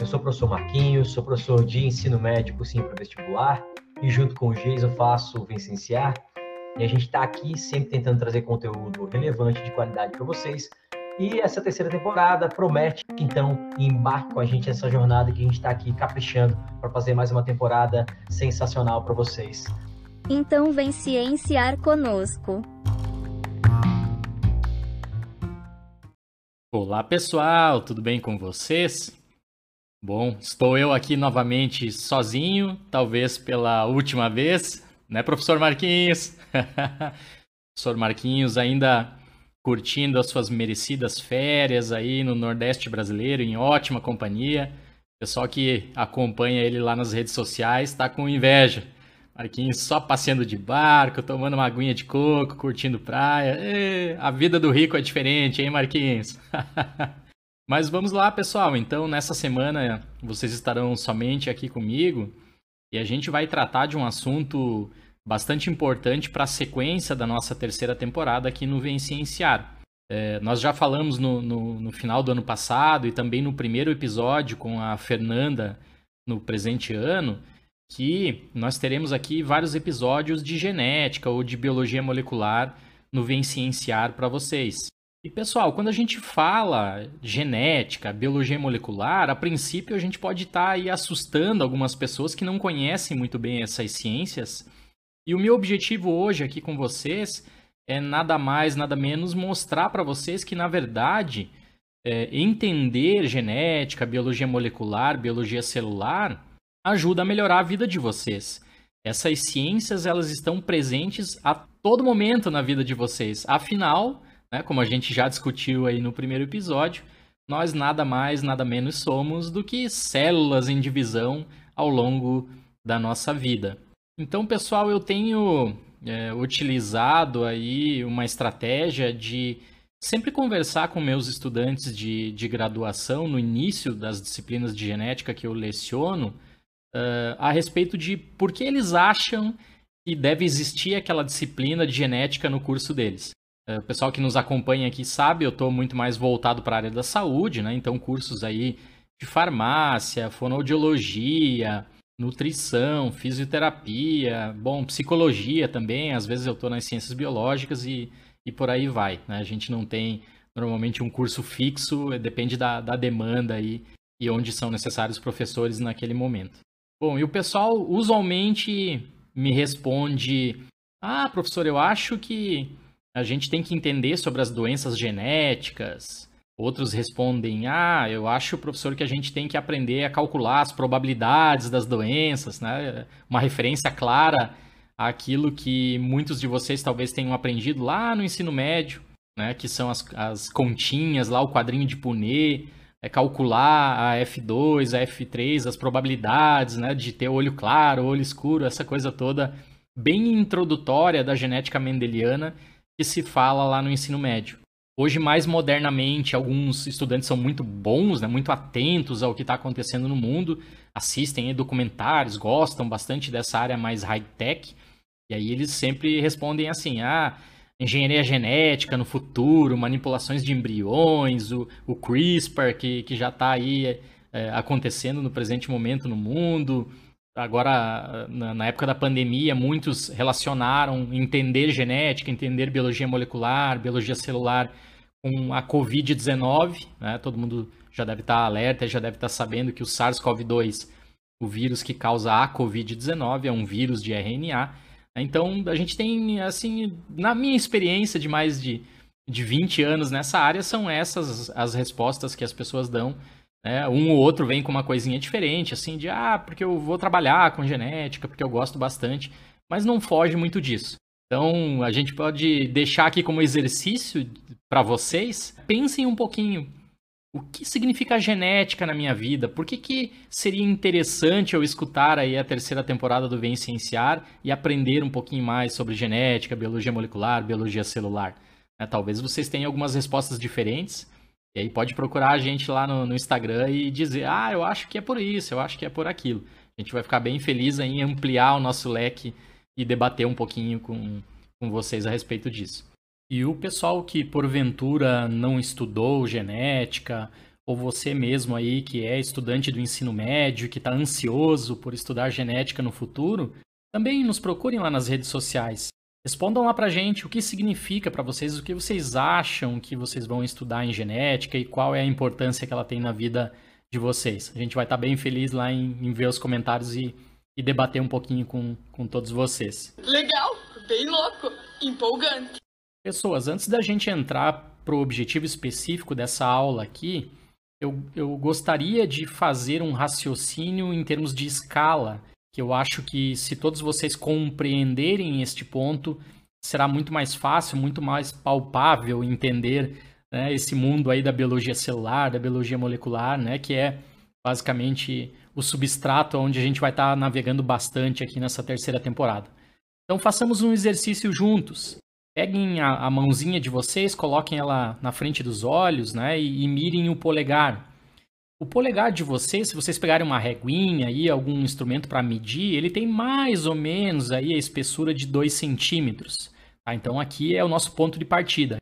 Eu sou o professor Marquinhos, sou professor de ensino médico sim para vestibular e junto com o Jason faço o Vicenciar. E a gente está aqui sempre tentando trazer conteúdo relevante de qualidade para vocês. E essa terceira temporada promete, então, embarque com a gente nessa jornada que a gente está aqui caprichando para fazer mais uma temporada sensacional para vocês. Então vem cienciar conosco. Olá pessoal, tudo bem com vocês? Bom, estou eu aqui novamente sozinho, talvez pela última vez, né, professor Marquinhos? professor Marquinhos ainda curtindo as suas merecidas férias aí no Nordeste brasileiro, em ótima companhia. pessoal que acompanha ele lá nas redes sociais está com inveja. Marquinhos só passeando de barco, tomando uma aguinha de coco, curtindo praia. A vida do rico é diferente, hein, Marquinhos? Mas vamos lá, pessoal. Então, nessa semana vocês estarão somente aqui comigo e a gente vai tratar de um assunto bastante importante para a sequência da nossa terceira temporada aqui no Vem Cienciar. É, nós já falamos no, no, no final do ano passado e também no primeiro episódio com a Fernanda no presente ano que nós teremos aqui vários episódios de genética ou de biologia molecular no Vem Cienciar para vocês. E pessoal, quando a gente fala genética, biologia molecular, a princípio a gente pode estar tá aí assustando algumas pessoas que não conhecem muito bem essas ciências. E o meu objetivo hoje aqui com vocês é nada mais, nada menos mostrar para vocês que, na verdade, é, entender genética, biologia molecular, biologia celular ajuda a melhorar a vida de vocês. Essas ciências elas estão presentes a todo momento na vida de vocês. Afinal, né, como a gente já discutiu aí no primeiro episódio, nós nada mais, nada menos somos do que células em divisão ao longo da nossa vida. Então, pessoal, eu tenho é, utilizado aí uma estratégia de sempre conversar com meus estudantes de, de graduação no início das disciplinas de genética que eu leciono uh, a respeito de por que eles acham que deve existir aquela disciplina de genética no curso deles. Uh, o pessoal que nos acompanha aqui sabe, eu estou muito mais voltado para a área da saúde, né? Então, cursos aí de farmácia, fonoaudiologia, nutrição, fisioterapia, bom, psicologia também. Às vezes eu estou nas ciências biológicas e, e por aí vai. Né? A gente não tem normalmente um curso fixo, depende da, da demanda aí e onde são necessários professores naquele momento. Bom, e o pessoal usualmente me responde: Ah, professor, eu acho que a gente tem que entender sobre as doenças genéticas. Outros respondem: Ah, eu acho, professor, que a gente tem que aprender a calcular as probabilidades das doenças, né? Uma referência clara àquilo que muitos de vocês talvez tenham aprendido lá no ensino médio, né? Que são as, as continhas, lá o quadrinho de Punet é calcular a F2, a F3, as probabilidades né, de ter olho claro, olho escuro, essa coisa toda bem introdutória da genética mendeliana que se fala lá no ensino médio. Hoje, mais modernamente, alguns estudantes são muito bons, né, muito atentos ao que está acontecendo no mundo, assistem documentários, gostam bastante dessa área mais high-tech, e aí eles sempre respondem assim: ah, engenharia genética no futuro, manipulações de embriões, o, o CRISPR, que, que já está aí é, acontecendo no presente momento no mundo. Agora, na, época da pandemia, muitos relacionaram entender genética, entender biologia molecular, biologia celular com a Covid-19. Né? Todo mundo já deve estar alerta, já deve estar sabendo que o SARS-CoV-2 o vírus que causa a Covid-19, é um vírus de RNA. Então, a gente tem, assim, na minha experiência de mais de, de 20 anos nessa área, são essas as respostas que as pessoas dão. Né? Um ou outro vem com uma coisinha diferente, assim, de, ah, porque eu vou trabalhar com genética, porque eu gosto bastante, mas não foge muito disso. Então, a gente pode deixar aqui como exercício para vocês, pensem um pouquinho o que significa genética na minha vida? Por que, que seria interessante eu escutar aí a terceira temporada do Vem Cienciar e aprender um pouquinho mais sobre genética, biologia molecular, biologia celular? É, talvez vocês tenham algumas respostas diferentes. E aí pode procurar a gente lá no, no, Instagram e dizer, ah, eu acho que é por isso, eu acho que é por aquilo. A gente vai ficar bem feliz em ampliar o nosso leque e debater um pouquinho com, com vocês a respeito disso. E o pessoal que porventura não estudou genética, ou você mesmo aí que é estudante do ensino médio, que está ansioso por estudar genética no futuro, também nos procurem lá nas redes sociais. Respondam lá pra gente o que significa para vocês, o que vocês acham que vocês vão estudar em genética e qual é a importância que ela tem na vida de vocês. A gente vai estar tá bem feliz lá em, em ver os comentários e, e debater um pouquinho com, com todos vocês. Legal, bem louco, empolgante. Pessoas, antes da gente entrar para o objetivo específico dessa aula aqui, eu, eu gostaria de fazer um raciocínio em termos de escala, que eu acho que se todos vocês compreenderem este ponto, será muito mais fácil, muito mais palpável entender né, esse mundo aí da biologia celular, da biologia molecular, né, que é basicamente o substrato onde a gente vai estar tá navegando bastante aqui nessa terceira temporada. Então façamos um exercício juntos. Peguem a, a, mãozinha de vocês, coloquem ela na frente dos olhos, né? E, e, mirem o polegar. O polegar de vocês, se vocês pegarem uma reguinha aí, algum instrumento para medir, ele tem mais ou menos aí a espessura de 2 centímetros. Tá? Então aqui é o nosso ponto de partida.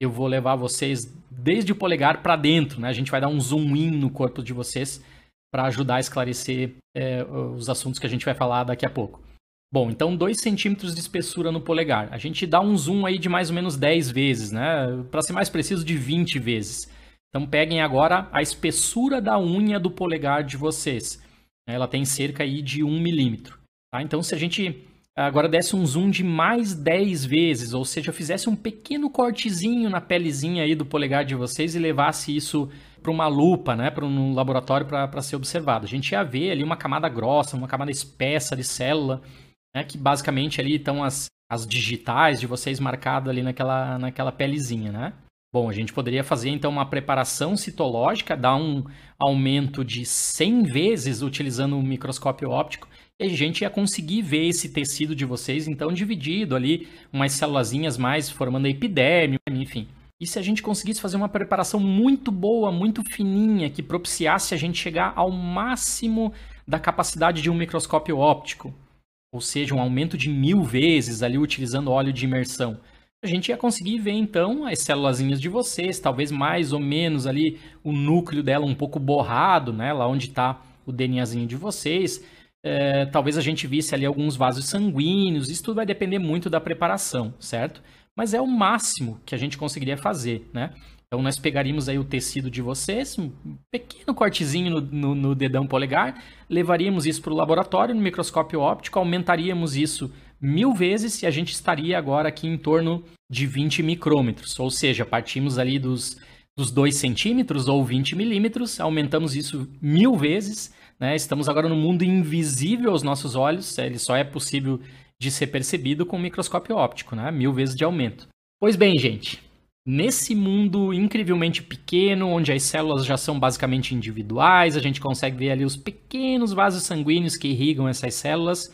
Eu vou levar vocês desde o polegar para dentro, né? A gente vai dar um zoom in no corpo de vocês para ajudar a esclarecer é, os assuntos que a gente vai falar daqui a pouco. Bom, então 2 centímetros de espessura no polegar. A gente dá um zoom aí de mais ou menos 10 vezes, né? Para ser mais preciso, de 20 vezes. Então peguem agora a espessura da unha do polegar de vocês. Ela tem cerca aí de 1 milímetro. Tá? Então se a gente agora desse um zoom de mais 10 vezes, ou seja, fizesse um pequeno cortezinho na pelezinha aí do polegar de vocês e levasse isso para uma lupa, né, para um laboratório para ser observado. A gente ia ver ali uma camada grossa, uma camada espessa de célula né, que basicamente ali estão as, as digitais de vocês marcadas ali naquela, naquela pelezinha, né? Bom, a gente poderia fazer então uma preparação citológica, dar um aumento de 100 vezes utilizando um microscópio óptico, e a gente ia conseguir ver esse tecido de vocês então dividido ali, umas célulazinhas mais formando epiderme, enfim. E se a gente conseguisse fazer uma preparação muito boa, muito fininha, que propiciasse a gente chegar ao máximo da capacidade de um microscópio óptico, ou seja, um aumento de mil vezes ali utilizando óleo de imersão. A gente ia conseguir ver então as células de vocês, talvez mais ou menos ali o núcleo dela um pouco borrado, né, lá onde está o DNAzinho de vocês. É, talvez a gente visse ali alguns vasos sanguíneos, isso tudo vai depender muito da preparação, certo? Mas é o máximo que a gente conseguiria fazer, né? Então nós pegaríamos aí o tecido de vocês, um pequeno cortezinho no, no, no dedão polegar, levaríamos isso para o laboratório no microscópio óptico, aumentaríamos isso mil vezes e a gente estaria agora aqui em torno de 20 micrômetros, ou seja, partimos ali dos, dos 2 centímetros ou 20 milímetros, aumentamos isso mil vezes, né? estamos agora no mundo invisível aos nossos olhos, ele só é possível de ser percebido com o microscópio óptico, né? mil vezes de aumento. Pois bem, gente, Nesse mundo incrivelmente pequeno, onde as células já são basicamente individuais, a gente consegue ver ali os pequenos vasos sanguíneos que irrigam essas células,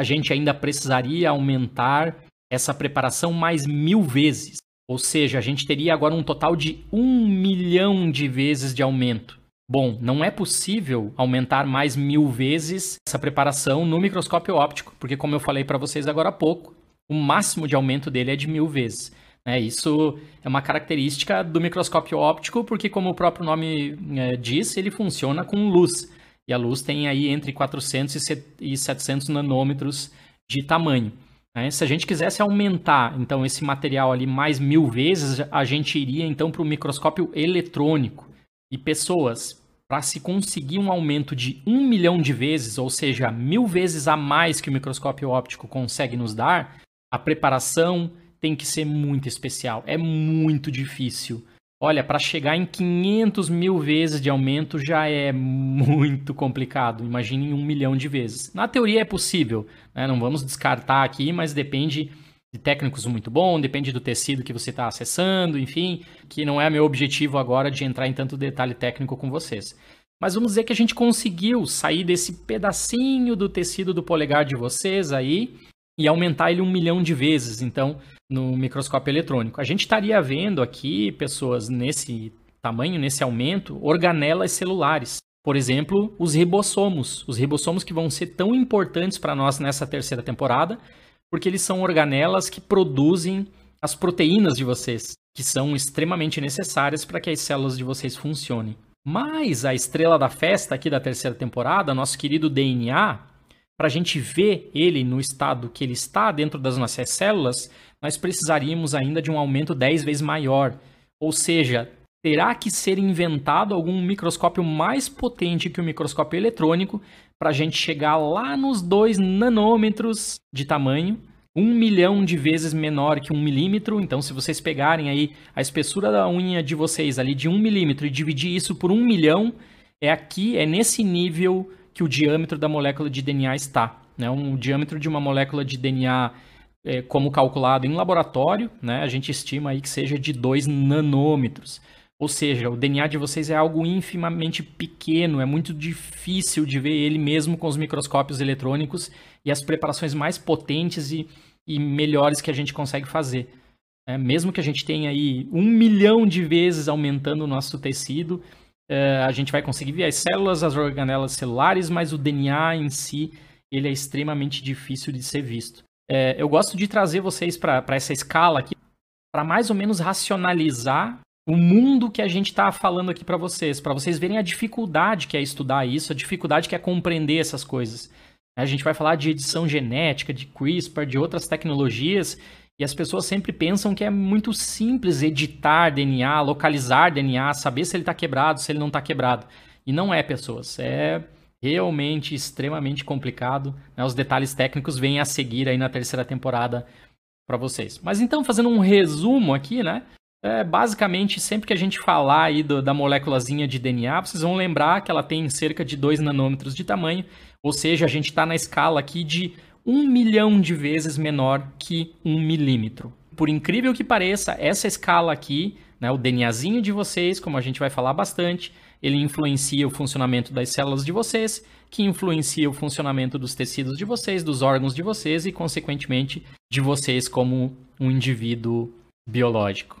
a gente ainda precisaria aumentar essa preparação mais mil vezes. Ou seja, a gente teria agora um total de um milhão de vezes de aumento. Bom, não é possível aumentar mais mil vezes essa preparação no microscópio óptico, porque, como eu falei para vocês agora há pouco, o máximo de aumento dele é de mil vezes. É, isso é uma característica do microscópio óptico, porque, como o próprio nome é, diz, ele funciona com luz. E a luz tem aí entre 400 e 700 nanômetros de tamanho. Né? Se a gente quisesse aumentar, então, esse material ali mais mil vezes, a gente iria, então, para o microscópio eletrônico. E pessoas, para se conseguir um aumento de um milhão de vezes, ou seja, mil vezes a mais que o microscópio óptico consegue nos dar, a preparação tem que ser muito especial. É muito difícil. Olha, para chegar em 500 mil vezes de aumento já é muito complicado. Imagine um milhão de vezes. Na teoria é possível, né? não vamos descartar aqui, mas depende de técnicos muito bom, depende do tecido que você está acessando, enfim, que não é meu objetivo agora de entrar em tanto detalhe técnico com vocês. Mas vamos dizer que a gente conseguiu sair desse pedacinho do tecido do polegar de vocês aí e aumentar ele um milhão de vezes. Então, no microscópio eletrônico. A gente estaria vendo aqui pessoas nesse tamanho, nesse aumento, organelas celulares. Por exemplo, os ribossomos. Os ribossomos que vão ser tão importantes para nós nessa terceira temporada, porque eles são organelas que produzem as proteínas de vocês, que são extremamente necessárias para que as células de vocês funcionem. Mas a estrela da festa aqui da terceira temporada, nosso querido DNA, para a gente ver ele no estado que ele está dentro das nossas células, nós precisaríamos ainda de um aumento 10 vezes maior. Ou seja, terá que ser inventado algum microscópio mais potente que o microscópio eletrônico para a gente chegar lá nos 2 nanômetros de tamanho, um milhão de vezes menor que um milímetro. Então, se vocês pegarem aí a espessura da unha de vocês ali de um milímetro e dividir isso por um milhão, é aqui, é nesse nível que o diâmetro da molécula de DNA está. Né? Um diâmetro de uma molécula de DNA é, como calculado em laboratório, né, a gente estima aí que seja de 2 nanômetros. Ou seja, o DNA de vocês é algo infimamente pequeno, é muito difícil de ver ele mesmo com os microscópios eletrônicos e as preparações mais potentes e, e melhores que a gente consegue fazer. É, mesmo que a gente tenha aí um milhão de vezes aumentando o nosso tecido, é, a gente vai conseguir ver as células, as organelas celulares, mas o DNA em si ele é extremamente difícil de ser visto. É, eu gosto de trazer vocês para essa escala aqui, para mais ou menos racionalizar o mundo que a gente está falando aqui para vocês, para vocês verem a dificuldade que é estudar isso, a dificuldade que é compreender essas coisas. A gente vai falar de edição genética, de CRISPR, de outras tecnologias, e as pessoas sempre pensam que é muito simples editar DNA, localizar DNA, saber se ele está quebrado, se ele não está quebrado. E não é, pessoas. É realmente extremamente complicado. Né? Os detalhes técnicos vêm a seguir aí na terceira temporada para vocês. Mas então, fazendo um resumo aqui, né? É, basicamente, sempre que a gente falar aí do, da moléculazinha de DNA, vocês vão lembrar que ela tem cerca de 2 nanômetros de tamanho, ou seja, a gente está na escala aqui de um milhão de vezes menor que um milímetro. Por incrível que pareça, essa escala aqui, né, o DNAzinho de vocês, como a gente vai falar bastante, ele influencia o funcionamento das células de vocês, que influencia o funcionamento dos tecidos de vocês, dos órgãos de vocês e, consequentemente, de vocês como um indivíduo biológico.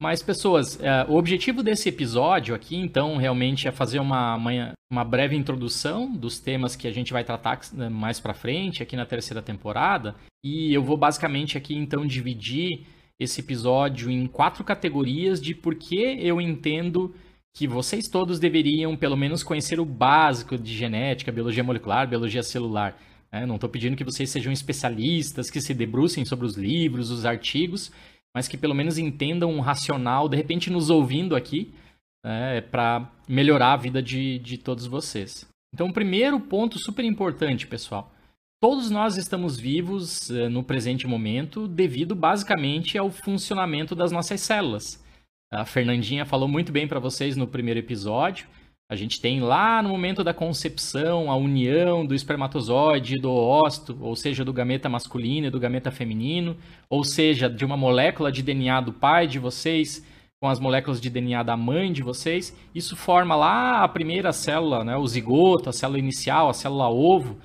Mas, pessoas, é, o objetivo desse episódio aqui, então, realmente é fazer uma, uma, uma breve introdução dos temas que a gente vai tratar né, mais para frente aqui na terceira temporada. E eu vou basicamente aqui, então, dividir esse episódio em quatro categorias de por que eu entendo que vocês todos deveriam, pelo menos, conhecer o básico de genética, biologia molecular, biologia celular. Né? Não estou pedindo que vocês sejam especialistas, que se debrucem sobre os livros, os artigos, mas que pelo menos entendam um racional, de repente nos ouvindo aqui, né, para melhorar a vida de, de todos vocês. Então, o primeiro ponto super importante, pessoal. Todos nós estamos vivos eh, no presente momento devido basicamente ao funcionamento das nossas células. A Fernandinha falou muito bem para vocês no primeiro episódio. A gente tem lá no momento da concepção a união do espermatozoide do ócito, ou seja, do gameta masculino e do gameta feminino, ou seja, de uma molécula de DNA do pai de vocês com as moléculas de DNA da mãe de vocês. Isso forma lá a primeira célula, né, o zigoto, a célula inicial, a célula ovo.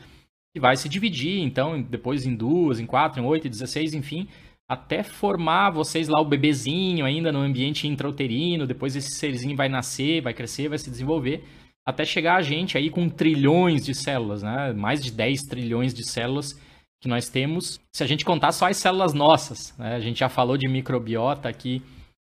que vai se dividir, então, depois em duas, em quatro, em oito, em 16, enfim, até formar vocês lá o bebezinho ainda no ambiente intrauterino, depois esse serzinho vai nascer, vai crescer, vai se desenvolver, até chegar a gente aí com trilhões de células, né? Mais de 10 trilhões de células que nós temos, se a gente contar só as células nossas, né? A gente já falou de microbiota aqui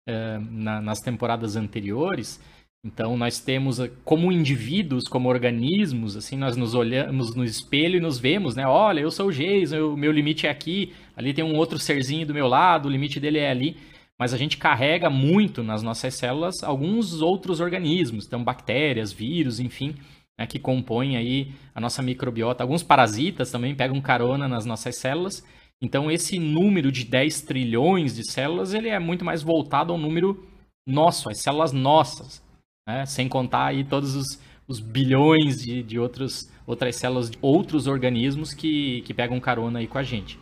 é, na, nas temporadas anteriores, então nós temos eh, como indivíduos, como organismos, assim, nós nos olhamos no espelho e nos vemos, né? Olha, eu sou o Jason, o meu limite é aqui, ali tem um outro serzinho do meu lado, o limite dele é ali. Mas a gente carrega muito nas nossas células alguns outros organismos, então bactérias, vírus, enfim, né, que compõem aí a nossa microbiota. Alguns parasitas também pegam carona nas nossas células. Então esse número de 10 trilhões de células, ele é muito mais voltado ao número nosso, as células nossas né? sem contar aí todos os, os bilhões de, de outros, outras células de outros organismos que, que pegam carona aí com a gente.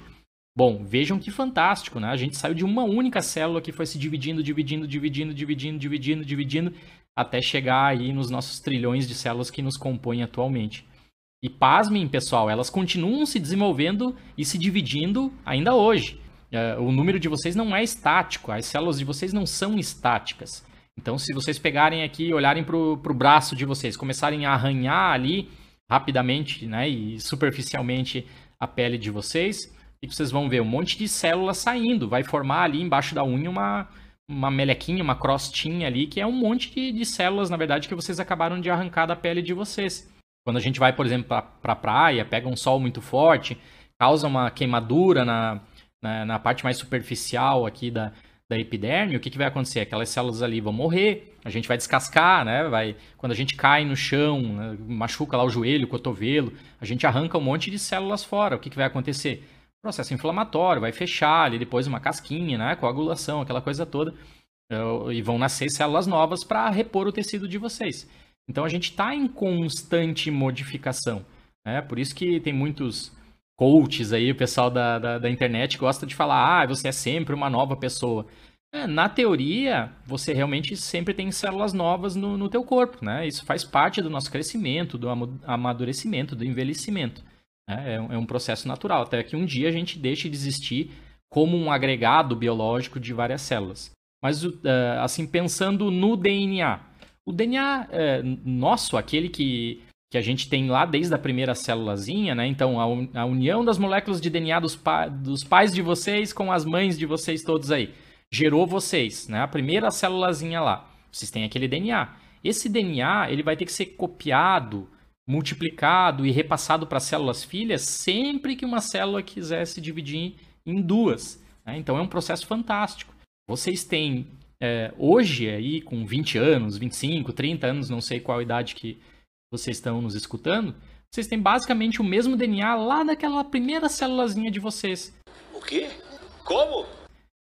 Bom, vejam que fantástico, né? A gente saiu de uma única célula que foi se dividindo, dividindo, dividindo, dividindo, dividindo, dividindo, até chegar aí nos nossos trilhões de células que nos compõem atualmente. E pasmem, pessoal, elas continuam se desenvolvendo e se dividindo ainda hoje. É, o número de vocês não é estático, as células de vocês não são estáticas. Então, se vocês pegarem aqui e olharem para o braço de vocês, começarem a arranhar ali rapidamente né, e superficialmente a pele de vocês, e vocês vão ver um monte de células saindo. Vai formar ali embaixo da unha uma, uma melequinha, uma crostinha ali, que é um monte de, de células, na verdade, que vocês acabaram de arrancar da pele de vocês. Quando a gente vai, por exemplo, para a pra praia, pega um sol muito forte, causa uma queimadura na, na, na parte mais superficial aqui da, da epiderme, o que, que vai acontecer? Aquelas células ali vão morrer, a gente vai descascar, né? Vai, quando a gente cai no chão, né? machuca lá o joelho, o cotovelo, a gente arranca um monte de células fora. O que, que vai acontecer? Processo inflamatório, vai fechar ali depois uma casquinha, né? Coagulação, aquela coisa toda. E vão nascer células novas para repor o tecido de vocês. Então a gente está em constante modificação. Né? Por isso que tem muitos coaches aí, o pessoal da, da, da, internet gosta de falar, ah, você é sempre uma nova pessoa. É, na teoria, você realmente sempre tem células novas no, no teu corpo, né? Isso faz parte do nosso crescimento, do amadurecimento, do envelhecimento. Né? É, é um processo natural, até que um dia a gente deixe de existir como um agregado biológico de várias células. Mas, uh, assim, pensando no DNA, o DNA é, nosso, aquele que que a gente tem lá desde a primeira célulazinha, né? Então, a, un a união das moléculas de DNA dos, pa dos, pais de vocês com as mães de vocês todos aí, gerou vocês, né? A primeira célulazinha lá. Vocês têm aquele DNA. Esse DNA, ele vai ter que ser copiado, multiplicado e repassado para células filhas sempre que uma célula quiser se dividir em duas. Né? Então, é um processo fantástico. Vocês têm, é, hoje aí, com 20 anos, 25, 30 anos, não sei qual idade que vocês estão nos escutando, vocês têm basicamente o mesmo DNA lá daquela primeira célulazinha de vocês. O quê? Como?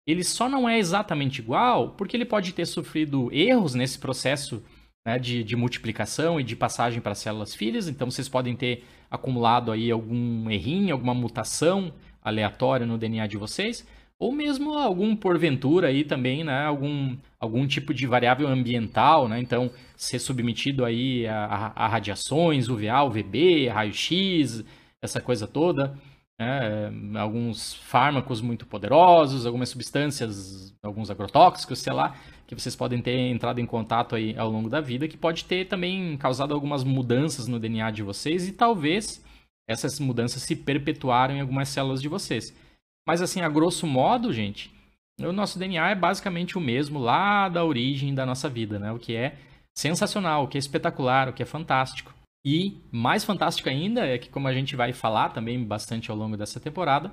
Ele só não é exatamente igual porque ele pode ter sofrido erros nesse processo né, de, de, multiplicação e de passagem para células filhas. Então vocês podem ter acumulado aí algum errinho, alguma mutação aleatória no DNA de vocês ou mesmo algum porventura aí também, né, algum, algum tipo de variável ambiental, né, então ser submetido aí a, a, a radiações, UVA, UVB, raio-x, essa coisa toda, né, alguns fármacos muito poderosos, algumas substâncias, alguns agrotóxicos, sei lá, que vocês podem ter entrado em contato aí ao longo da vida, que pode ter também causado algumas mudanças no DNA de vocês e talvez essas mudanças se perpetuaram em algumas células de vocês. Mas assim, a grosso modo, gente, o nosso DNA é basicamente o mesmo lá da origem da nossa vida, né? O que é sensacional, o que é espetacular, o que é fantástico. E mais fantástico ainda é que, como a gente vai falar também bastante ao longo dessa temporada,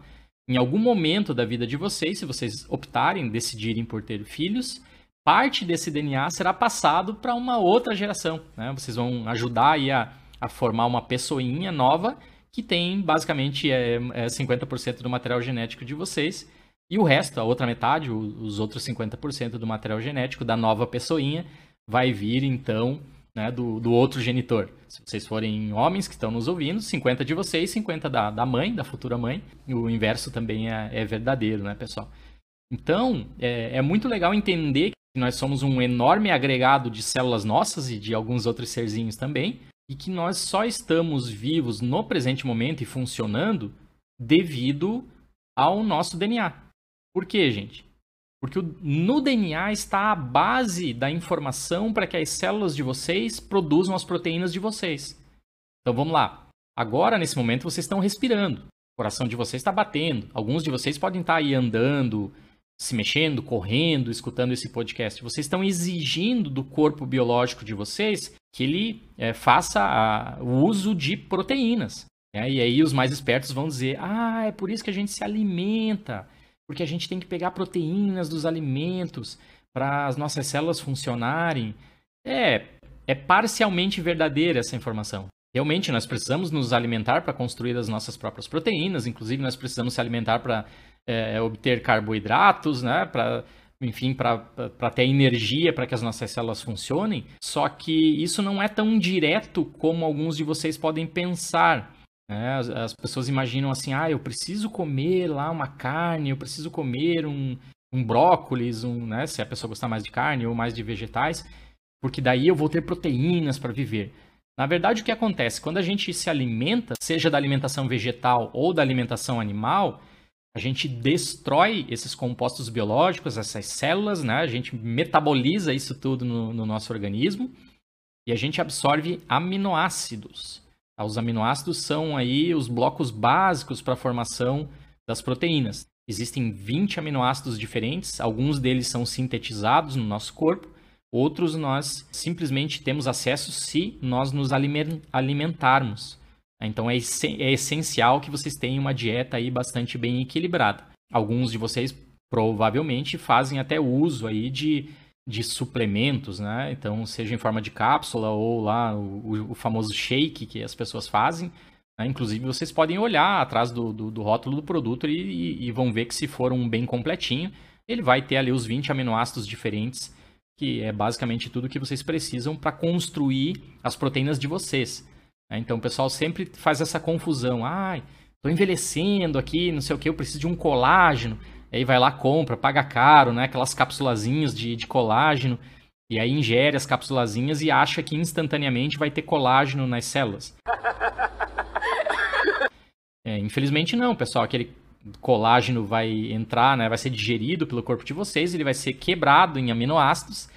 em algum momento da vida de vocês, se vocês optarem, decidirem por ter filhos, parte desse DNA será passado para uma outra geração. Né? Vocês vão ajudar a, a formar uma pessoinha nova que tem basicamente é, é 50% do material genético de vocês. E o resto, a outra metade, os outros 50% do material genético da nova pessoinha, vai vir então né, do, do outro genitor. Se vocês forem homens que estão nos ouvindo, 50 de vocês, 50 da, da mãe, da futura mãe. O inverso também é, é verdadeiro, né, pessoal? Então, é, é muito legal entender que nós somos um enorme agregado de células nossas e de alguns outros serzinhos também, e que nós só estamos vivos no presente momento e funcionando devido ao nosso DNA. Por quê, gente? Porque no DNA está a base da informação para que as células de vocês produzam as proteínas de vocês. Então vamos lá. Agora, nesse momento, vocês estão respirando. O coração de vocês está batendo. Alguns de vocês podem estar aí andando, se mexendo, correndo, escutando esse podcast. Vocês estão exigindo do corpo biológico de vocês que ele é, faça a, o uso de proteínas. Né? E aí os mais espertos vão dizer: ah, é por isso que a gente se alimenta porque a gente tem que pegar proteínas dos alimentos para as nossas células funcionarem. É, é parcialmente verdadeira essa informação. Realmente, nós precisamos nos alimentar para construir as nossas próprias proteínas, inclusive nós precisamos se alimentar para é, obter carboidratos, né? Para enfim, para ter energia para que as nossas células funcionem. Só que isso não é tão direto como alguns de vocês podem pensar. É, as, as, pessoas imaginam assim, ah, eu preciso comer lá uma carne, eu preciso comer um, um brócolis, um, né, se a pessoa gostar mais de carne ou mais de vegetais, porque daí eu vou ter proteínas para viver. Na verdade, o que acontece? Quando a gente se alimenta, seja da alimentação vegetal ou da alimentação animal, a gente destrói esses compostos biológicos, essas células, né? A gente metaboliza isso tudo no, no nosso organismo e a gente absorve aminoácidos. Os aminoácidos são aí os blocos básicos para a formação das proteínas. Existem 20 aminoácidos diferentes, alguns deles são sintetizados no nosso corpo, outros nós simplesmente temos acesso se nós nos alimentarmos. Então é, é essencial que vocês tenham uma dieta aí bastante bem equilibrada. Alguns de vocês provavelmente fazem até uso aí de de suplementos, né? Então, seja em forma de cápsula ou lá o, o famoso shake que as pessoas fazem. Né? Inclusive, vocês podem olhar atrás do, do, do rótulo do produto e, e, e, vão ver que se for um bem completinho, ele vai ter ali os 20 aminoácidos diferentes, que é basicamente tudo que vocês precisam para construir as proteínas de vocês. Né? Então, o pessoal sempre faz essa confusão. Ai, estou envelhecendo aqui, não sei o que, eu preciso de um colágeno. Aí vai lá, compra, paga caro, né? Aquelas capsulazinhas de, de colágeno. E aí ingere as capsulazinhas e acha que instantaneamente vai ter colágeno nas células. É, infelizmente não, pessoal. Aquele colágeno vai entrar, né, vai ser digerido pelo corpo de vocês, ele vai ser quebrado em aminoácidos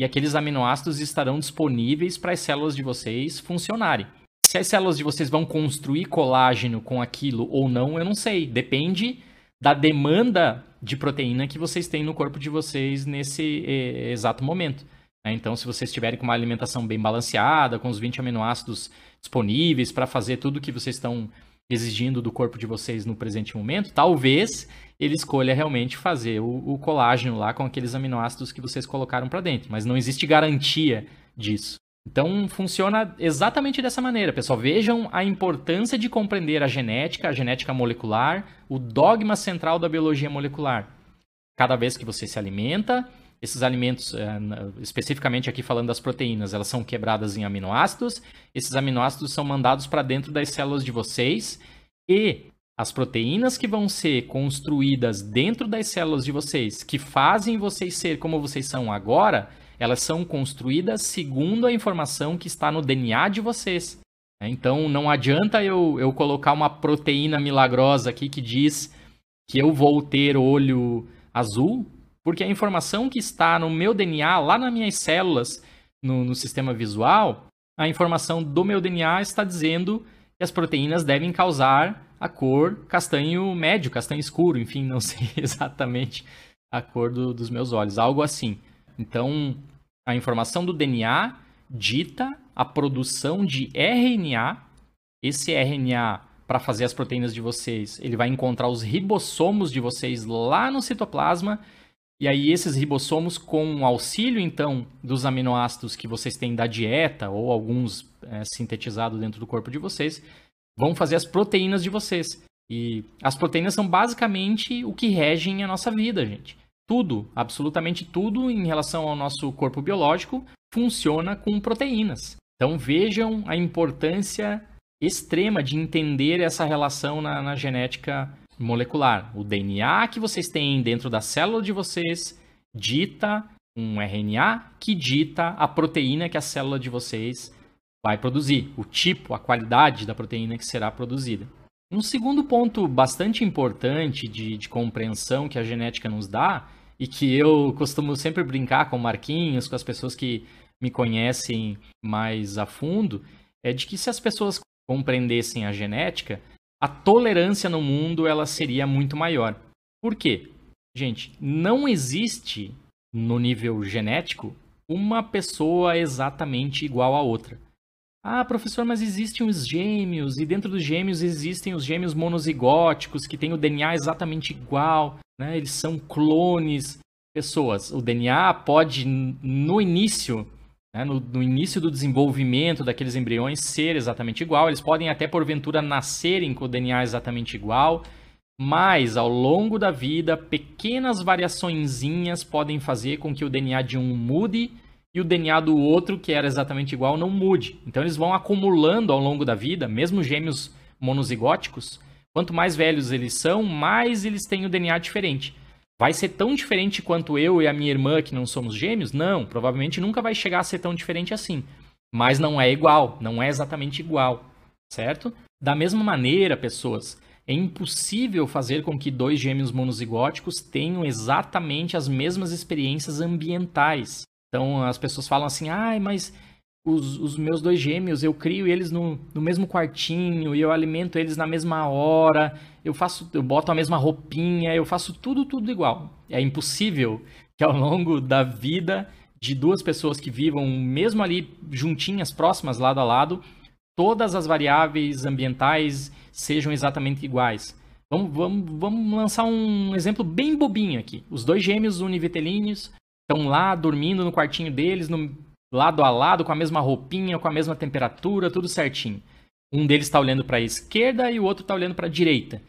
e aqueles aminoácidos estarão disponíveis para as células de vocês funcionarem. Se as células de vocês vão construir colágeno com aquilo ou não, eu não sei. Depende da demanda de proteína que vocês têm no corpo de vocês nesse eh, exato momento. Né? Então, se vocês estiverem com uma alimentação bem balanceada, com os 20 aminoácidos disponíveis para fazer tudo o que vocês estão exigindo do corpo de vocês no presente momento, talvez ele escolha realmente fazer o, o colágeno lá com aqueles aminoácidos que vocês colocaram para dentro. Mas não existe garantia disso. Então funciona exatamente dessa maneira, pessoal. Vejam a importância de compreender a genética, a genética molecular, o dogma central da biologia molecular. Cada vez que você se alimenta, esses alimentos, eh, especificamente aqui falando das proteínas, elas são quebradas em aminoácidos. Esses aminoácidos são mandados para dentro das células de vocês e as proteínas que vão ser construídas dentro das células de vocês, que fazem vocês ser como vocês são agora, elas são construídas segundo a informação que está no DNA de vocês. Então não adianta eu, eu colocar uma proteína milagrosa aqui que diz que eu vou ter olho azul, porque a informação que está no meu DNA, lá nas minhas células, no, no sistema visual, a informação do meu DNA está dizendo que as proteínas devem causar a cor castanho médio, castanho escuro, enfim, não sei exatamente a cor do, dos meus olhos, algo assim. Então, a informação do DNA dita a produção de RNA. Esse RNA, para fazer as proteínas de vocês, ele vai encontrar os ribossomos de vocês lá no citoplasma. E aí, esses ribossomos, com o auxílio, então, dos aminoácidos que vocês têm da dieta, ou alguns é, sintetizados dentro do corpo de vocês, vão fazer as proteínas de vocês. E as proteínas são basicamente o que regem a nossa vida, gente tudo, absolutamente tudo em relação ao nosso corpo biológico funciona com proteínas. Então vejam a importância extrema de entender essa relação na, na genética molecular. O DNA que vocês têm dentro da célula de vocês dita um RNA que dita a proteína que a célula de vocês vai produzir, o tipo, a qualidade da proteína que será produzida. Um segundo ponto bastante importante de, de compreensão que a genética nos dá, e que eu costumo sempre brincar com Marquinhos, com as pessoas que me conhecem mais a fundo, é de que se as pessoas compreendessem a genética, a tolerância no mundo ela seria muito maior. Por quê? Gente, não existe no nível genético uma pessoa exatamente igual a outra. Ah, professor, mas existem os gêmeos, e dentro dos gêmeos existem os gêmeos monozigóticos, que têm o DNA exatamente igual, né? eles são clones, pessoas. O DNA pode, no início, né, no, no, início do desenvolvimento daqueles embriões, ser exatamente igual. Eles podem até, porventura, nascerem com o DNA exatamente igual, mas ao longo da vida, pequenas variaçõezinhas podem fazer com que o DNA de um mude e o DNA do outro, que era exatamente igual, não mude. Então eles vão acumulando ao longo da vida, mesmo gêmeos monozigóticos, quanto mais velhos eles são, mais eles têm o DNA diferente. Vai ser tão diferente quanto eu e a minha irmã, que não somos gêmeos? Não, provavelmente nunca vai chegar a ser tão diferente assim. Mas não é igual, não é exatamente igual, certo? Da mesma maneira, pessoas, é impossível fazer com que dois gêmeos monozigóticos tenham exatamente as mesmas experiências ambientais. Então as pessoas falam assim, ai, mas os, os, meus dois gêmeos, eu crio eles no, no mesmo quartinho e eu alimento eles na mesma hora, eu faço, eu boto a mesma roupinha, eu faço tudo, tudo igual. É impossível que ao longo da vida de duas pessoas que vivam mesmo ali juntinhas, próximas, lado a lado, todas as variáveis ambientais sejam exatamente iguais. Vamos, vamos, vamos lançar um exemplo bem bobinho aqui. Os dois gêmeos univitelíneos estão lá dormindo no quartinho deles, no lado a lado, com a mesma roupinha, com a mesma temperatura, tudo certinho. Um deles está olhando para a esquerda e o outro está olhando para a direita.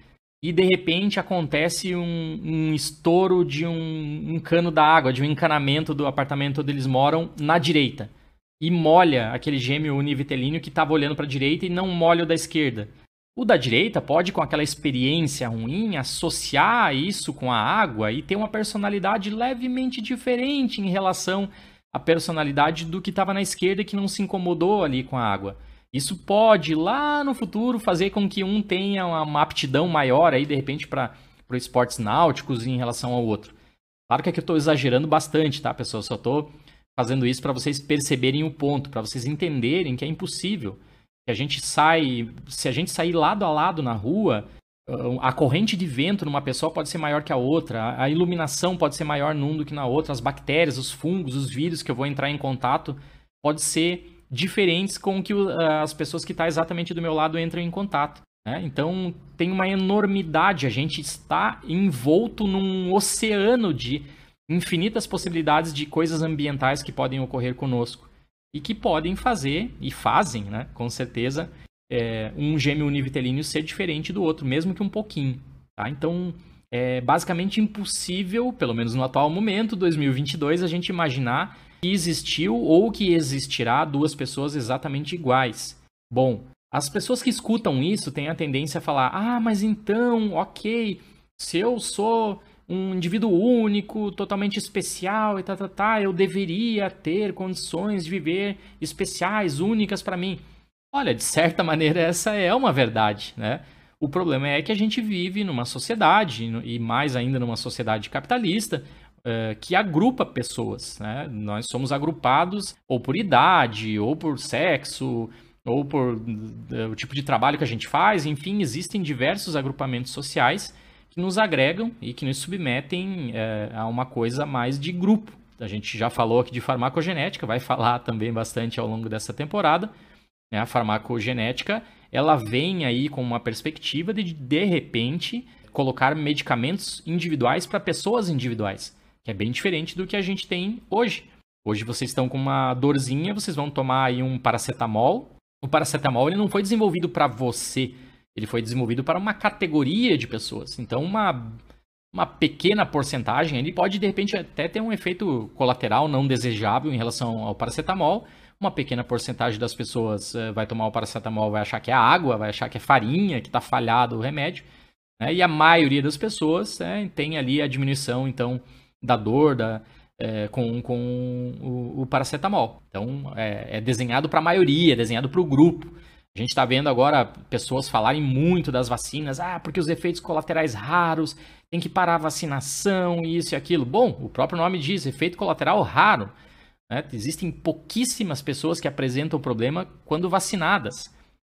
E de repente acontece um, um estouro de um, um cano da água, de um encanamento do apartamento onde eles moram na direita. E molha aquele gêmeo univitelíneo que estava olhando para a direita e não molha o da esquerda. O da direita pode, com aquela experiência ruim, associar isso com a água e ter uma personalidade levemente diferente em relação à personalidade do que estava na esquerda que não se incomodou ali com a água. Isso pode, lá no futuro, fazer com que um tenha uma aptidão maior aí, de repente, para esportes náuticos em relação ao outro. Claro que aqui eu estou exagerando bastante, tá, pessoal? Só estou fazendo isso para vocês perceberem o ponto, para vocês entenderem que é impossível que a gente sai, se a gente sair lado a lado na rua, a corrente de vento numa pessoa pode ser maior que a outra, a iluminação pode ser maior num do que na outra, as bactérias, os fungos, os vírus que eu vou entrar em contato pode ser diferentes com que as pessoas que estão tá exatamente do meu lado entram em contato. Né? Então tem uma enormidade, a gente está envolto num oceano de infinitas possibilidades de coisas ambientais que podem ocorrer conosco e que podem fazer, e fazem, né, com certeza, é, um gêmeo univitelíneo ser diferente do outro, mesmo que um pouquinho. Tá? Então, é basicamente impossível, pelo menos no atual momento, 2022, a gente imaginar que existiu ou que existirá duas pessoas exatamente iguais. Bom, as pessoas que escutam isso têm a tendência a falar: ah, mas então, ok, se eu sou um indivíduo único, totalmente especial e tá, tá, tá, eu deveria ter condições de viver especiais, únicas para mim. Olha, de certa maneira essa é uma verdade, né? O problema é que a gente vive numa sociedade, e mais ainda numa sociedade capitalista, uh, que agrupa pessoas. Né? Nós somos agrupados ou por idade, ou por sexo, ou por uh, o tipo de trabalho que a gente faz. Enfim, existem diversos agrupamentos sociais que nos agregam e que nos submetem é, a uma coisa mais de grupo. A gente já falou aqui de farmacogenética, vai falar também bastante ao longo dessa temporada. Né? A farmacogenética ela vem aí com uma perspectiva de, de repente, colocar medicamentos individuais para pessoas individuais, que é bem diferente do que a gente tem hoje. Hoje vocês estão com uma dorzinha, vocês vão tomar aí um paracetamol. O paracetamol ele não foi desenvolvido para você, ele foi desenvolvido para uma categoria de pessoas. Então, uma, uma pequena porcentagem ele pode, de repente, até ter um efeito colateral não desejável em relação ao paracetamol. Uma pequena porcentagem das pessoas uh, vai tomar o paracetamol, vai achar que é água, vai achar que é farinha, que está falhado o remédio. Né? E a maioria das pessoas né, tem ali a diminuição, então, da dor, da, é, com, com o, o, paracetamol. Então, é, é desenhado para a maioria, é desenhado para o grupo. A gente está vendo agora pessoas falarem muito das vacinas, ah, porque os efeitos colaterais raros, tem que parar a vacinação, isso e aquilo. Bom, o próprio nome diz, efeito colateral raro. Né? Existem pouquíssimas pessoas que apresentam problema quando vacinadas.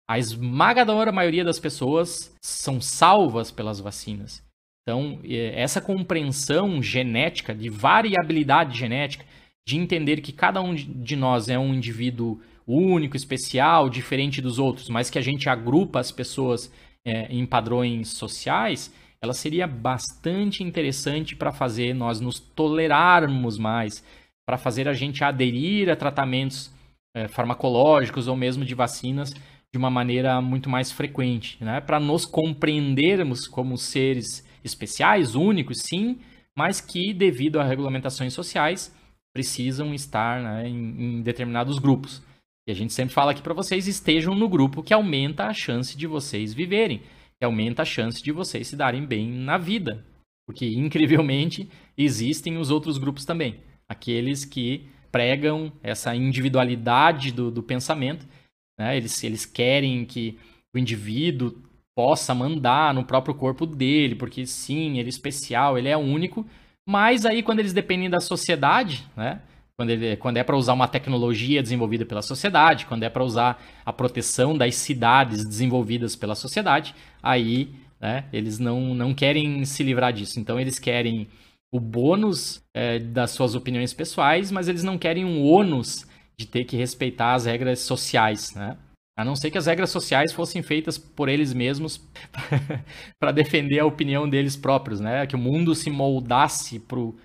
A esmagadora maioria das pessoas são salvas pelas vacinas. Então, essa compreensão genética, de variabilidade genética, de entender que cada um de nós é um indivíduo único, especial, diferente dos outros, mas que a gente agrupa as pessoas é, em padrões sociais, ela seria bastante interessante para fazer nós nos tolerarmos mais, para fazer a gente aderir a tratamentos é, farmacológicos ou mesmo de vacinas de uma maneira muito mais frequente, né? para nos compreendermos como seres especiais, únicos, sim, mas que, devido a regulamentações sociais, precisam estar né, em, em determinados grupos. E a gente sempre fala aqui para vocês, estejam no grupo que aumenta a chance de vocês viverem, que aumenta a chance de vocês se darem bem na vida. Porque, incrivelmente, existem os outros grupos também. Aqueles que pregam essa individualidade do, do pensamento. Né? Eles, eles querem que o indivíduo possa mandar no próprio corpo dele, porque sim, ele é especial, ele é único. Mas aí, quando eles dependem da sociedade, né? Quando, ele, quando é para usar uma tecnologia desenvolvida pela sociedade, quando é para usar a proteção das cidades desenvolvidas pela sociedade, aí né, eles não, não querem se livrar disso. Então, eles querem o bônus é, das suas opiniões pessoais, mas eles não querem um ônus de ter que respeitar as regras sociais, né? A não ser que as regras sociais fossem feitas por eles mesmos para defender a opinião deles próprios, né? Que o mundo se moldasse pro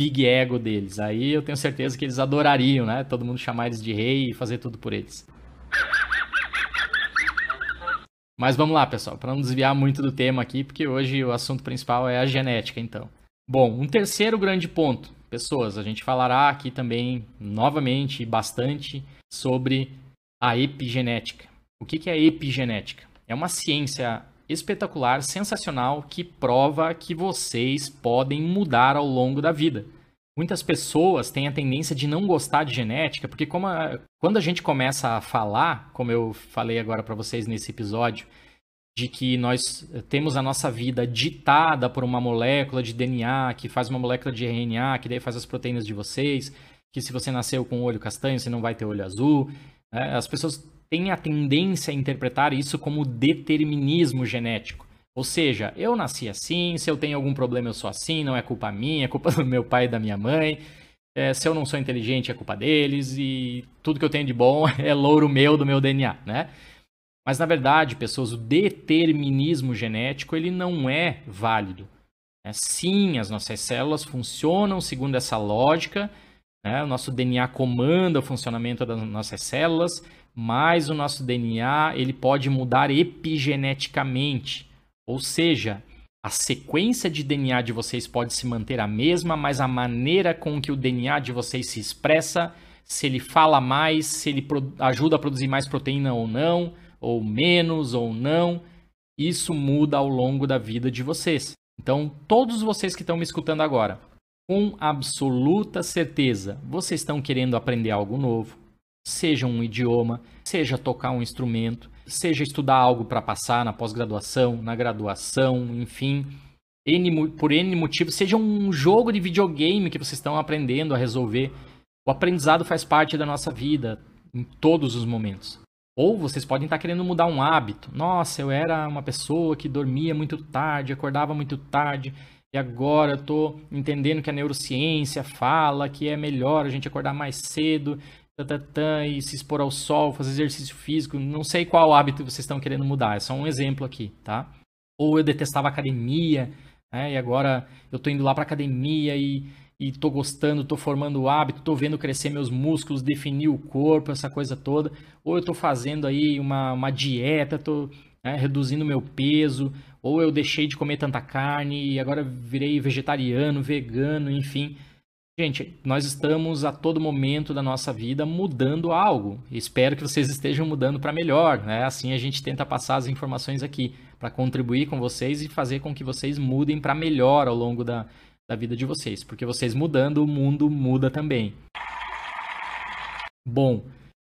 big ego deles. Aí eu tenho certeza que eles adorariam, né? Todo mundo chamar eles de rei e fazer tudo por eles. Mas vamos lá, pessoal, para não desviar muito do tema aqui, porque hoje o assunto principal é a genética, então. Bom, um terceiro grande ponto, pessoas, a gente falará aqui também novamente bastante sobre a epigenética. O que é epigenética? É uma ciência espetacular, sensacional, que prova que vocês podem mudar ao longo da vida. Muitas pessoas têm a tendência de não gostar de genética, porque a, quando a gente começa a falar, como eu falei agora para vocês nesse episódio, de que nós temos a nossa vida ditada por uma molécula de DNA, que faz uma molécula de RNA, que daí faz as proteínas de vocês, que se você nasceu com olho castanho, você não vai ter olho azul, né? As pessoas têm a tendência a interpretar isso como determinismo genético. Ou seja, eu nasci assim, se eu tenho algum problema eu sou assim, não é culpa minha, é culpa do meu pai e da minha mãe. É, se eu não sou inteligente é culpa deles e tudo que eu tenho de bom é louro meu do meu DNA, né? Mas na verdade, pessoas, o determinismo genético ele não é válido. É, sim, as nossas células funcionam segundo essa lógica, né? O nosso DNA comanda o funcionamento das nossas células, mas o nosso DNA ele pode mudar epigeneticamente, ou seja, a sequência de DNA de vocês pode se manter a mesma, mas a maneira com que o DNA de vocês se expressa, se ele fala mais, se ele ajuda a produzir mais proteína ou não, ou menos ou não, isso muda ao longo da vida de vocês. Então, todos vocês que estão me escutando agora, com absoluta certeza, vocês estão querendo aprender algo novo, seja um idioma, seja tocar um instrumento, seja estudar algo para passar na pós-graduação, na graduação, enfim, N, por N motivos, seja um jogo de videogame que vocês estão aprendendo a resolver. O aprendizado faz parte da nossa vida em todos os momentos. Ou vocês podem estar querendo mudar um hábito. Nossa, eu era uma pessoa que dormia muito tarde, acordava muito tarde, e agora eu estou entendendo que a neurociência fala que é melhor a gente acordar mais cedo e se expor ao sol, fazer exercício físico. Não sei qual hábito vocês estão querendo mudar, é só um exemplo aqui, tá? Ou eu detestava academia, né? e agora eu estou indo lá para academia e estou gostando, estou formando o hábito, estou vendo crescer meus músculos, definir o corpo, essa coisa toda. Ou eu estou fazendo aí uma, uma dieta, estou né, reduzindo meu peso, ou eu deixei de comer tanta carne e agora virei vegetariano, vegano, enfim. Gente, nós estamos a todo momento da nossa vida mudando algo. Espero que vocês estejam mudando para melhor, né? Assim a gente tenta passar as informações aqui para contribuir com vocês e fazer com que vocês mudem para melhor ao longo da, da vida de vocês, porque vocês mudando, o mundo muda também. Bom,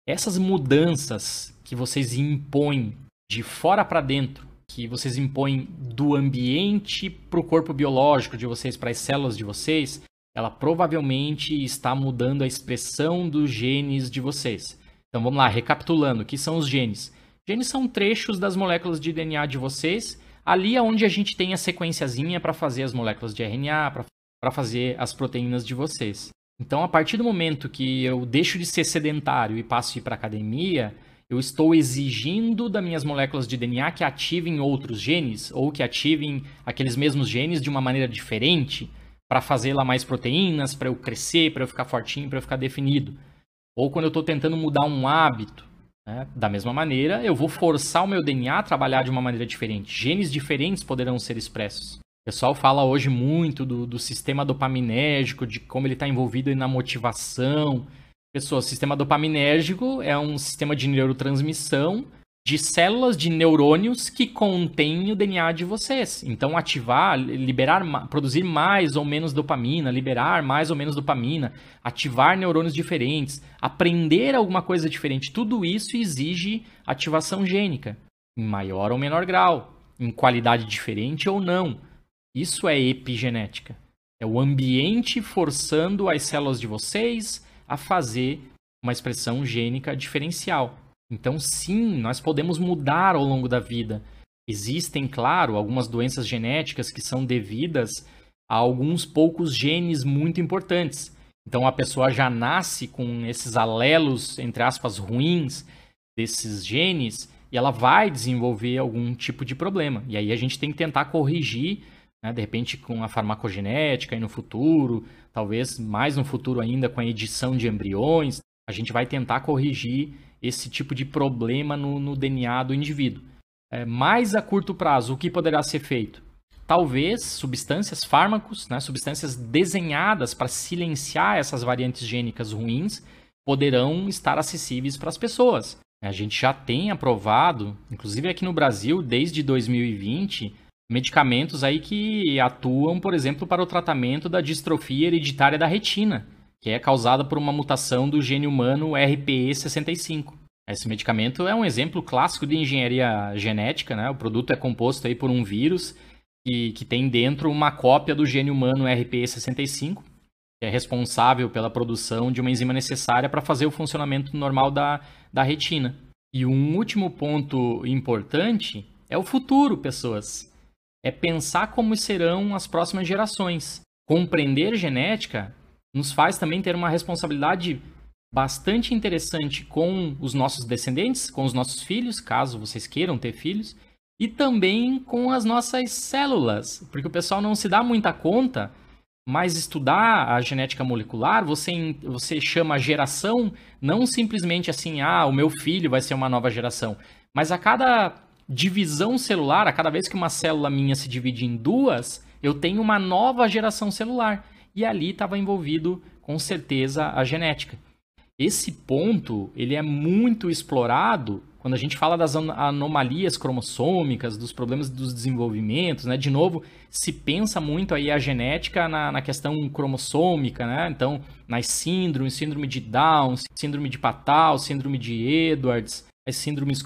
essas mudanças que vocês impõem de fora para dentro, que vocês impõem do ambiente para o corpo biológico de vocês, para as células de vocês, ela provavelmente está mudando a expressão dos genes de vocês. Então vamos lá, recapitulando, o que são os genes? Genes são trechos das moléculas de DNA de vocês, ali é onde a gente tem a sequenciazinha para fazer as moléculas de RNA, para fazer as proteínas de vocês. Então, a partir do momento que eu deixo de ser sedentário e passo a ir para academia, eu estou exigindo das minhas moléculas de DNA que ativem outros genes ou que ativem aqueles mesmos genes de uma maneira diferente para fazer lá mais proteínas, para eu crescer, para eu ficar fortinho, para eu ficar definido. Ou quando eu estou tentando mudar um hábito, né? da mesma maneira, eu vou forçar o meu DNA a trabalhar de uma maneira diferente. Genes diferentes poderão ser expressos. O pessoal fala hoje muito do, do sistema dopaminérgico, de como ele está envolvido na motivação. Pessoal, o sistema dopaminérgico é um sistema de neurotransmissão de células de neurônios que contêm o DNA de vocês. Então, ativar, liberar, produzir mais ou menos dopamina, liberar mais ou menos dopamina, ativar neurônios diferentes, aprender alguma coisa diferente, tudo isso exige ativação gênica, em maior ou menor grau, em qualidade diferente ou não. Isso é epigenética. É o ambiente forçando as células de vocês a fazer uma expressão gênica diferencial. Então, sim, nós podemos mudar ao longo da vida. Existem, claro, algumas doenças genéticas que são devidas a alguns poucos genes muito importantes. Então, a pessoa já nasce com esses alelos, entre aspas, ruins desses genes e ela vai desenvolver algum tipo de problema. E aí a gente tem que tentar corrigir né? de repente com a farmacogenética e no futuro, talvez mais no futuro ainda com a edição de embriões, a gente vai tentar corrigir esse tipo de problema no, no DNA do indivíduo. É, mais a curto prazo, o que poderá ser feito? Talvez substâncias, fármacos, né, substâncias desenhadas para silenciar essas variantes gênicas ruins, poderão estar acessíveis para as pessoas. A gente já tem aprovado, inclusive aqui no Brasil, desde 2020, medicamentos aí que atuam, por exemplo, para o tratamento da distrofia hereditária da retina, que é causada por uma mutação do gene humano RPE65. Esse medicamento é um exemplo clássico de engenharia genética, né? O produto é composto aí por um vírus que, que tem dentro uma cópia do gene humano RPE65, que é responsável pela produção de uma enzima necessária para fazer o funcionamento normal da, da retina. E um último ponto importante é o futuro, pessoas é pensar como serão as próximas gerações. Compreender genética nos faz também ter uma responsabilidade bastante interessante com os nossos descendentes, com os nossos filhos, caso vocês queiram ter filhos, e também com as nossas células, porque o pessoal não se dá muita conta, mas estudar a genética molecular, você, você chama geração não simplesmente assim, ah, o meu filho vai ser uma nova geração, mas a cada divisão celular, a cada vez que uma célula minha se divide em duas, eu tenho uma nova geração celular. E ali estava envolvido, com certeza, a genética. Esse ponto, ele é muito explorado quando a gente fala das anomalias cromossômicas, dos problemas dos desenvolvimentos, né? De novo, se pensa muito aí a genética na, na questão cromossômica, né? Então, nas síndromes, síndrome de Down, síndrome de Patal, síndrome de Edwards, as síndromes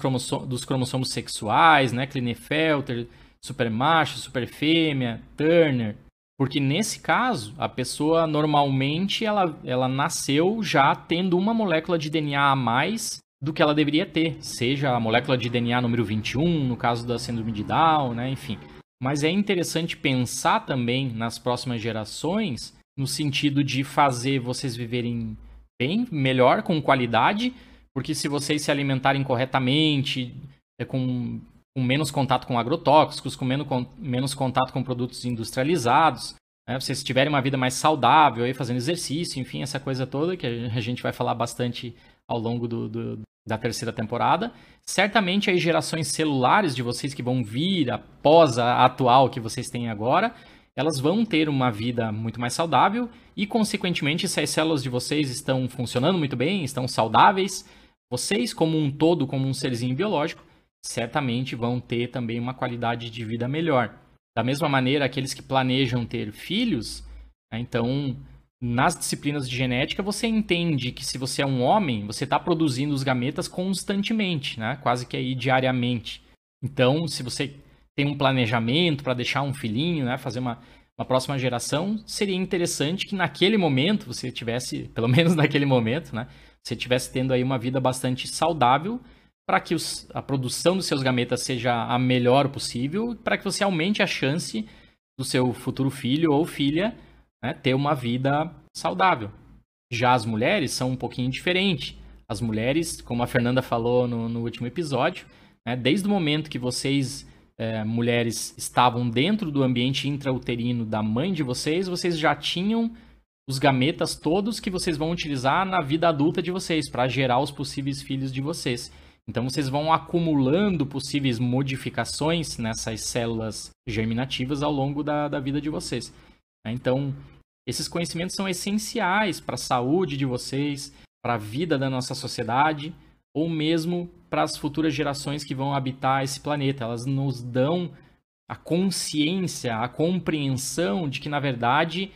dos cromossomos sexuais, né? Klinefelter, supermacho, superfêmea, Turner. Porque nesse caso, a pessoa normalmente ela, ela nasceu já tendo uma molécula de DNA a mais do que ela deveria ter, seja a molécula de DNA número 21, no caso da síndrome de Down, né? enfim. Mas é interessante pensar também nas próximas gerações, no sentido de fazer vocês viverem bem, melhor, com qualidade, porque se vocês se alimentarem corretamente, é, com, com menos contato com agrotóxicos, com menos, com menos contato com produtos industrializados, né, vocês tiverem uma vida mais saudável, aí, fazendo exercício, enfim, essa coisa toda que a gente vai falar bastante ao longo do, do, da terceira temporada. Certamente as gerações celulares de vocês que vão vir após a atual que vocês têm agora, elas vão ter uma vida muito mais saudável e, consequentemente, se as células de vocês estão funcionando muito bem, estão saudáveis, vocês, como um todo, como um serzinho biológico, certamente vão ter também uma qualidade de vida melhor. Da mesma maneira, aqueles que planejam ter filhos, Né? Então, nas disciplinas de genética, você entende que se você é um homem, você está produzindo os gametas constantemente, né? quase que aí diariamente. Então, se você tem um planejamento para deixar um filhinho, né? fazer uma, uma próxima geração, seria interessante que naquele momento você tivesse, pelo menos naquele momento, né? você tivesse tendo aí uma vida bastante saudável para que os, a produção dos seus gametas seja a melhor possível, para que você aumente a chance do seu futuro filho ou filha né, ter uma vida saudável. Já as mulheres são um pouquinho diferentes. As mulheres, como a Fernanda falou no, no último episódio, né, desde o momento que vocês, é, mulheres, estavam dentro do ambiente intrauterino da mãe de vocês, vocês já tinham os gametas todos que vocês vão utilizar na vida adulta de vocês, para gerar os possíveis filhos de vocês. Então vocês vão acumulando possíveis modificações nessas células germinativas ao longo da, da vida de vocês. Então, esses conhecimentos são essenciais para a saúde de vocês, para a vida da nossa sociedade, ou mesmo para as futuras gerações que vão habitar esse planeta. Elas nos dão a consciência, a compreensão de que, na verdade,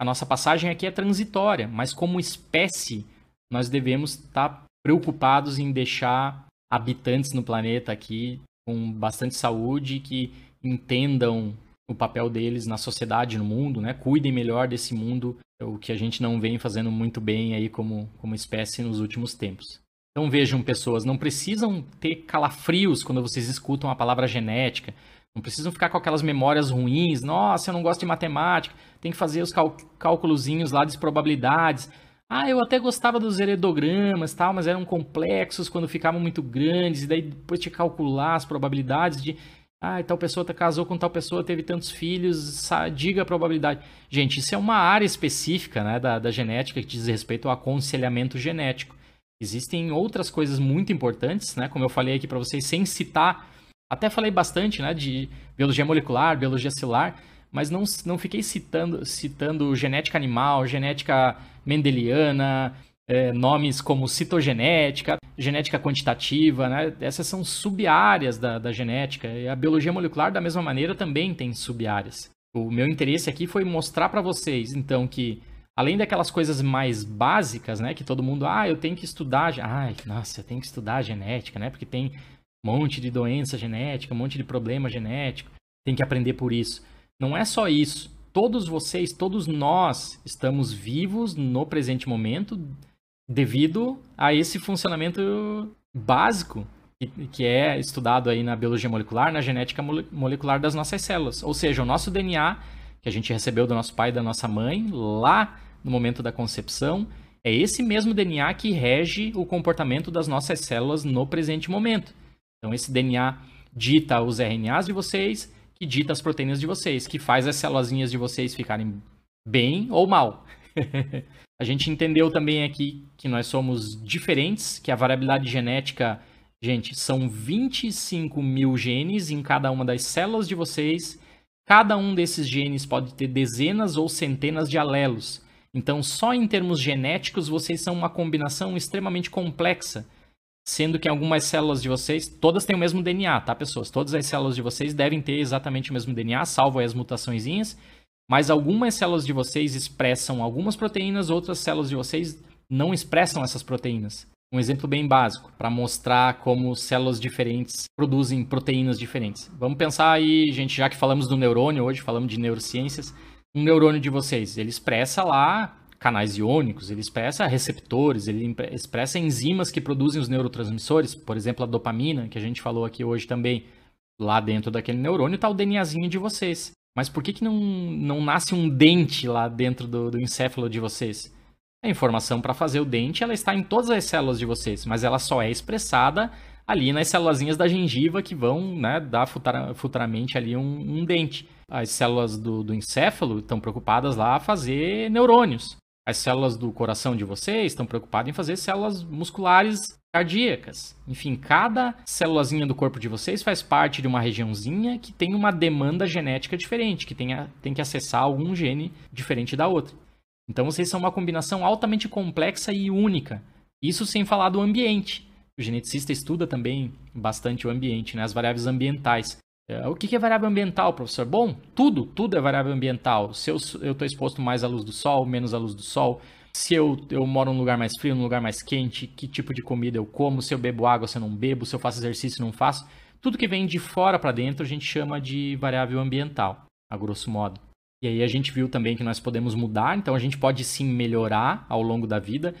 a nossa passagem aqui é transitória, mas como espécie, nós devemos estar preocupados em deixar habitantes no planeta aqui com bastante saúde que entendam o papel deles na sociedade, no mundo, né? Cuidem melhor desse mundo, o que a gente não vem fazendo muito bem aí como, como espécie nos últimos tempos. Então vejam, pessoas, não precisam ter calafrios quando vocês escutam a palavra genética. Não precisam ficar com aquelas memórias ruins. Nossa, eu não gosto de matemática. Tem que fazer os cálculozinhos lá de probabilidades. Ah, eu até gostava dos heredogramas, tal, mas eram complexos quando ficavam muito grandes. E daí depois que calcular as probabilidades de ah, tal pessoa casou com tal pessoa, teve tantos filhos, diga a probabilidade. Gente, isso é uma área específica né, da, da genética que diz respeito ao aconselhamento genético. Existem outras coisas muito importantes, né, como eu falei aqui para vocês, sem citar, até falei bastante né, de biologia molecular, biologia celular, mas não, não fiquei citando, citando genética animal, genética mendeliana, é, nomes como citogenética, genética quantitativa, né? Essas são sub-áreas da, da genética. E a biologia molecular, da mesma maneira, também tem sub-áreas. O meu interesse aqui foi mostrar para vocês, então, que além daquelas coisas mais básicas, né? Que todo mundo, ah, eu tenho que estudar, ai, nossa, eu tenho que estudar genética, né? Porque tem um monte de doença genética, um monte de problema genético, tem que aprender por isso. Não é só isso. Todos vocês, todos nós estamos vivos no presente momento devido a esse funcionamento básico que é estudado aí na biologia molecular, na genética molecular das nossas células. Ou seja, o nosso DNA, que a gente recebeu do nosso pai e da nossa mãe, lá no momento da concepção, é esse mesmo DNA que rege o comportamento das nossas células no presente momento. Então, esse DNA dita os RNAs de vocês, que dita as proteínas de vocês, que faz as células de vocês ficarem bem ou mal. A gente entendeu também aqui que nós somos diferentes, que a variabilidade genética, gente, são 25 mil genes em cada uma das células de vocês. Cada um desses genes pode ter dezenas ou centenas de alelos. Então, só em termos genéticos, vocês são uma combinação extremamente complexa. Sendo que algumas células de vocês, todas têm o mesmo DNA, tá, pessoas? Todas as células de vocês devem ter exatamente o mesmo DNA, salvo as mutaçõezinhas. Mas algumas células de vocês expressam algumas proteínas, outras células de vocês não expressam essas proteínas. Um exemplo bem básico para mostrar como células diferentes produzem proteínas diferentes. Vamos pensar aí, gente, já que falamos do neurônio hoje, falamos de neurociências, um neurônio de vocês, ele expressa lá canais iônicos, ele expressa receptores, ele expressa enzimas que produzem os neurotransmissores, por exemplo, a dopamina, que a gente falou aqui hoje também. Lá dentro daquele neurônio está o DNAzinho de vocês. Mas por que, que não, não nasce um dente lá dentro do, do encéfalo de vocês? A informação para fazer o dente ela está em todas as células de vocês, mas ela só é expressada ali nas células da gengiva que vão né, dar futuramente ali um, um, dente. As células do, do encéfalo estão preocupadas lá a fazer neurônios. As células do coração de vocês estão preocupadas em fazer células musculares cardíacas. Enfim, cada célulazinha do corpo de vocês faz parte de uma regiãozinha que tem uma demanda genética diferente, que tem, a, tem que acessar algum gene diferente da outra. Então vocês são uma combinação altamente complexa e única. Isso sem falar do ambiente. O geneticista estuda também bastante o ambiente, né? as variáveis ambientais. É, o que é variável ambiental, professor? Bom, tudo, tudo é variável ambiental. Se eu estou exposto mais à luz do sol, menos à luz do sol, se eu, eu moro num lugar mais frio, num lugar mais quente, que tipo de comida eu como, se eu bebo água, se eu não bebo, se eu faço exercício, não faço. Tudo que vem de fora para dentro a gente chama de variável ambiental, a grosso modo. E aí a gente viu também que nós podemos mudar, então a gente pode sim melhorar ao longo da vida.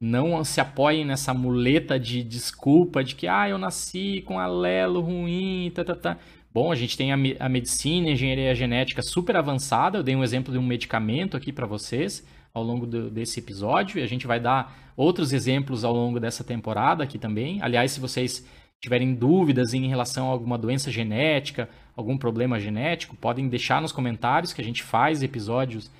Não se apoiem nessa muleta de desculpa de que ah, eu nasci com alelo ruim, tá, tá, tá. Bom, a gente tem a, a medicina, a engenharia genética super avançada. Eu dei um exemplo de um medicamento aqui para vocês ao longo do, desse episódio e a gente vai dar outros exemplos ao longo dessa temporada aqui também. Aliás, se vocês tiverem dúvidas em relação a alguma doença genética, algum problema genético, podem deixar nos comentários que a gente faz episódios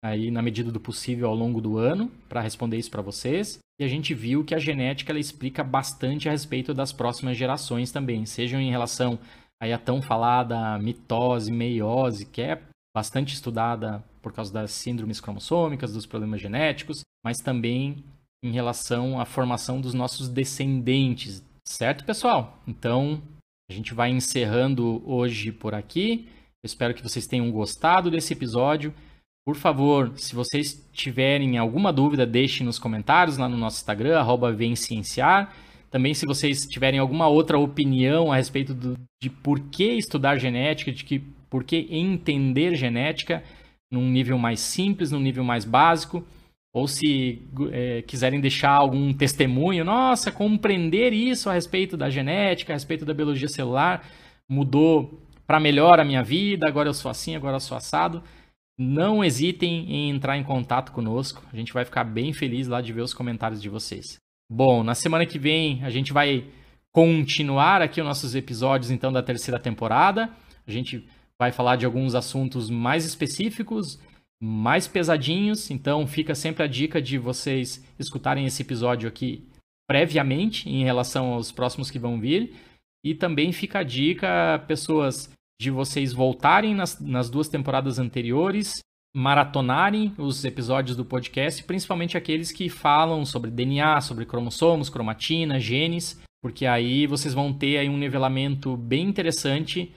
aí na medida do possível ao longo do ano para responder isso para vocês. E a gente viu que a genética ela explica bastante a respeito das próximas gerações também, sejam em relação aí a tão falada mitose, meiose, que é bastante estudada por causa das síndromes cromossômicas, dos problemas genéticos, mas também em relação à formação dos nossos descendentes, Certo, pessoal? Então, a gente vai encerrando hoje por aqui. Eu espero que vocês tenham gostado desse episódio. Por favor, se vocês tiverem alguma dúvida, deixem nos comentários lá no nosso Instagram, arroba Também, se vocês tiverem alguma outra opinião a respeito do, de por que estudar genética, de que, por que entender genética num nível mais simples, num nível mais básico, ou se é, quiserem deixar algum testemunho, nossa, compreender isso a respeito da genética, a respeito da biologia celular, mudou para melhor a minha vida, agora eu sou assim, agora eu sou assado. Não hesitem em entrar em contato conosco, a gente vai ficar bem feliz lá de ver os comentários de vocês. Bom, na semana que vem a gente vai continuar aqui os nossos episódios então da terceira temporada. A gente vai falar de alguns assuntos mais específicos mais pesadinhos, então fica sempre a dica de vocês escutarem esse episódio aqui previamente em relação aos próximos que vão vir. E também fica a dica, pessoas, de vocês voltarem nas, nas duas temporadas anteriores, maratonarem os episódios do podcast, principalmente aqueles que falam sobre DNA, sobre cromossomos, cromatina, genes, porque aí vocês vão ter aí um nivelamento bem interessante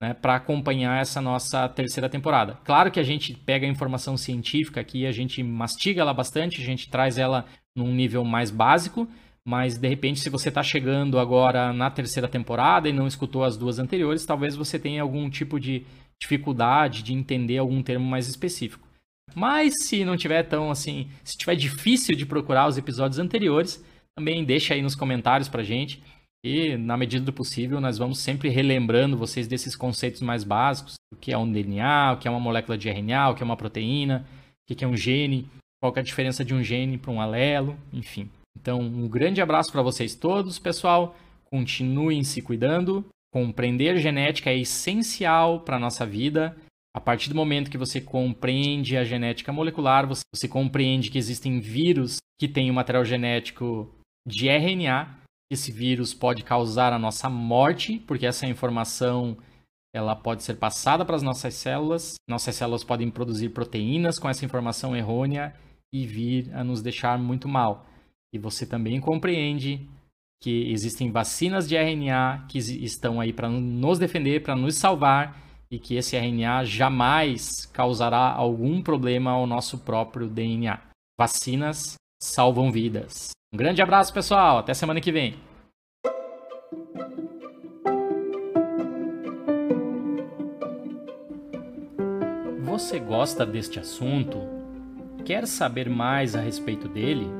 né, para acompanhar essa nossa terceira temporada. Claro que a gente pega a informação científica aqui, a gente mastiga ela bastante, a gente traz ela num nível mais básico, mas de repente, se você está chegando agora na terceira temporada e não escutou as duas anteriores, talvez você tenha algum tipo de dificuldade de entender algum termo mais específico. Mas se não tiver tão assim, se tiver difícil de procurar os episódios anteriores, também deixa aí nos comentários pra gente. E, na medida do possível, nós vamos sempre relembrando vocês desses conceitos mais básicos: o que é um DNA, o que é uma molécula de RNA, o que é uma proteína, o que é um gene, qual é a diferença de um gene para um alelo, enfim. Então, um grande abraço para vocês todos, pessoal. Continuem se cuidando. Compreender genética é essencial para a nossa vida. A partir do momento que você compreende a genética molecular, você, você compreende que existem vírus que têm o um material genético de RNA esse vírus pode causar a nossa morte, porque essa informação ela pode ser passada para as nossas células. Nossas células podem produzir proteínas com essa informação errônea e vir a nos deixar muito mal. E você também compreende que existem vacinas de RNA que estão aí para nos defender, para nos salvar e que esse RNA jamais causará algum problema ao nosso próprio DNA. Vacinas salvam vidas. Um grande abraço, pessoal. Até semana que vem. Você gosta deste assunto? Quer saber mais a respeito dele?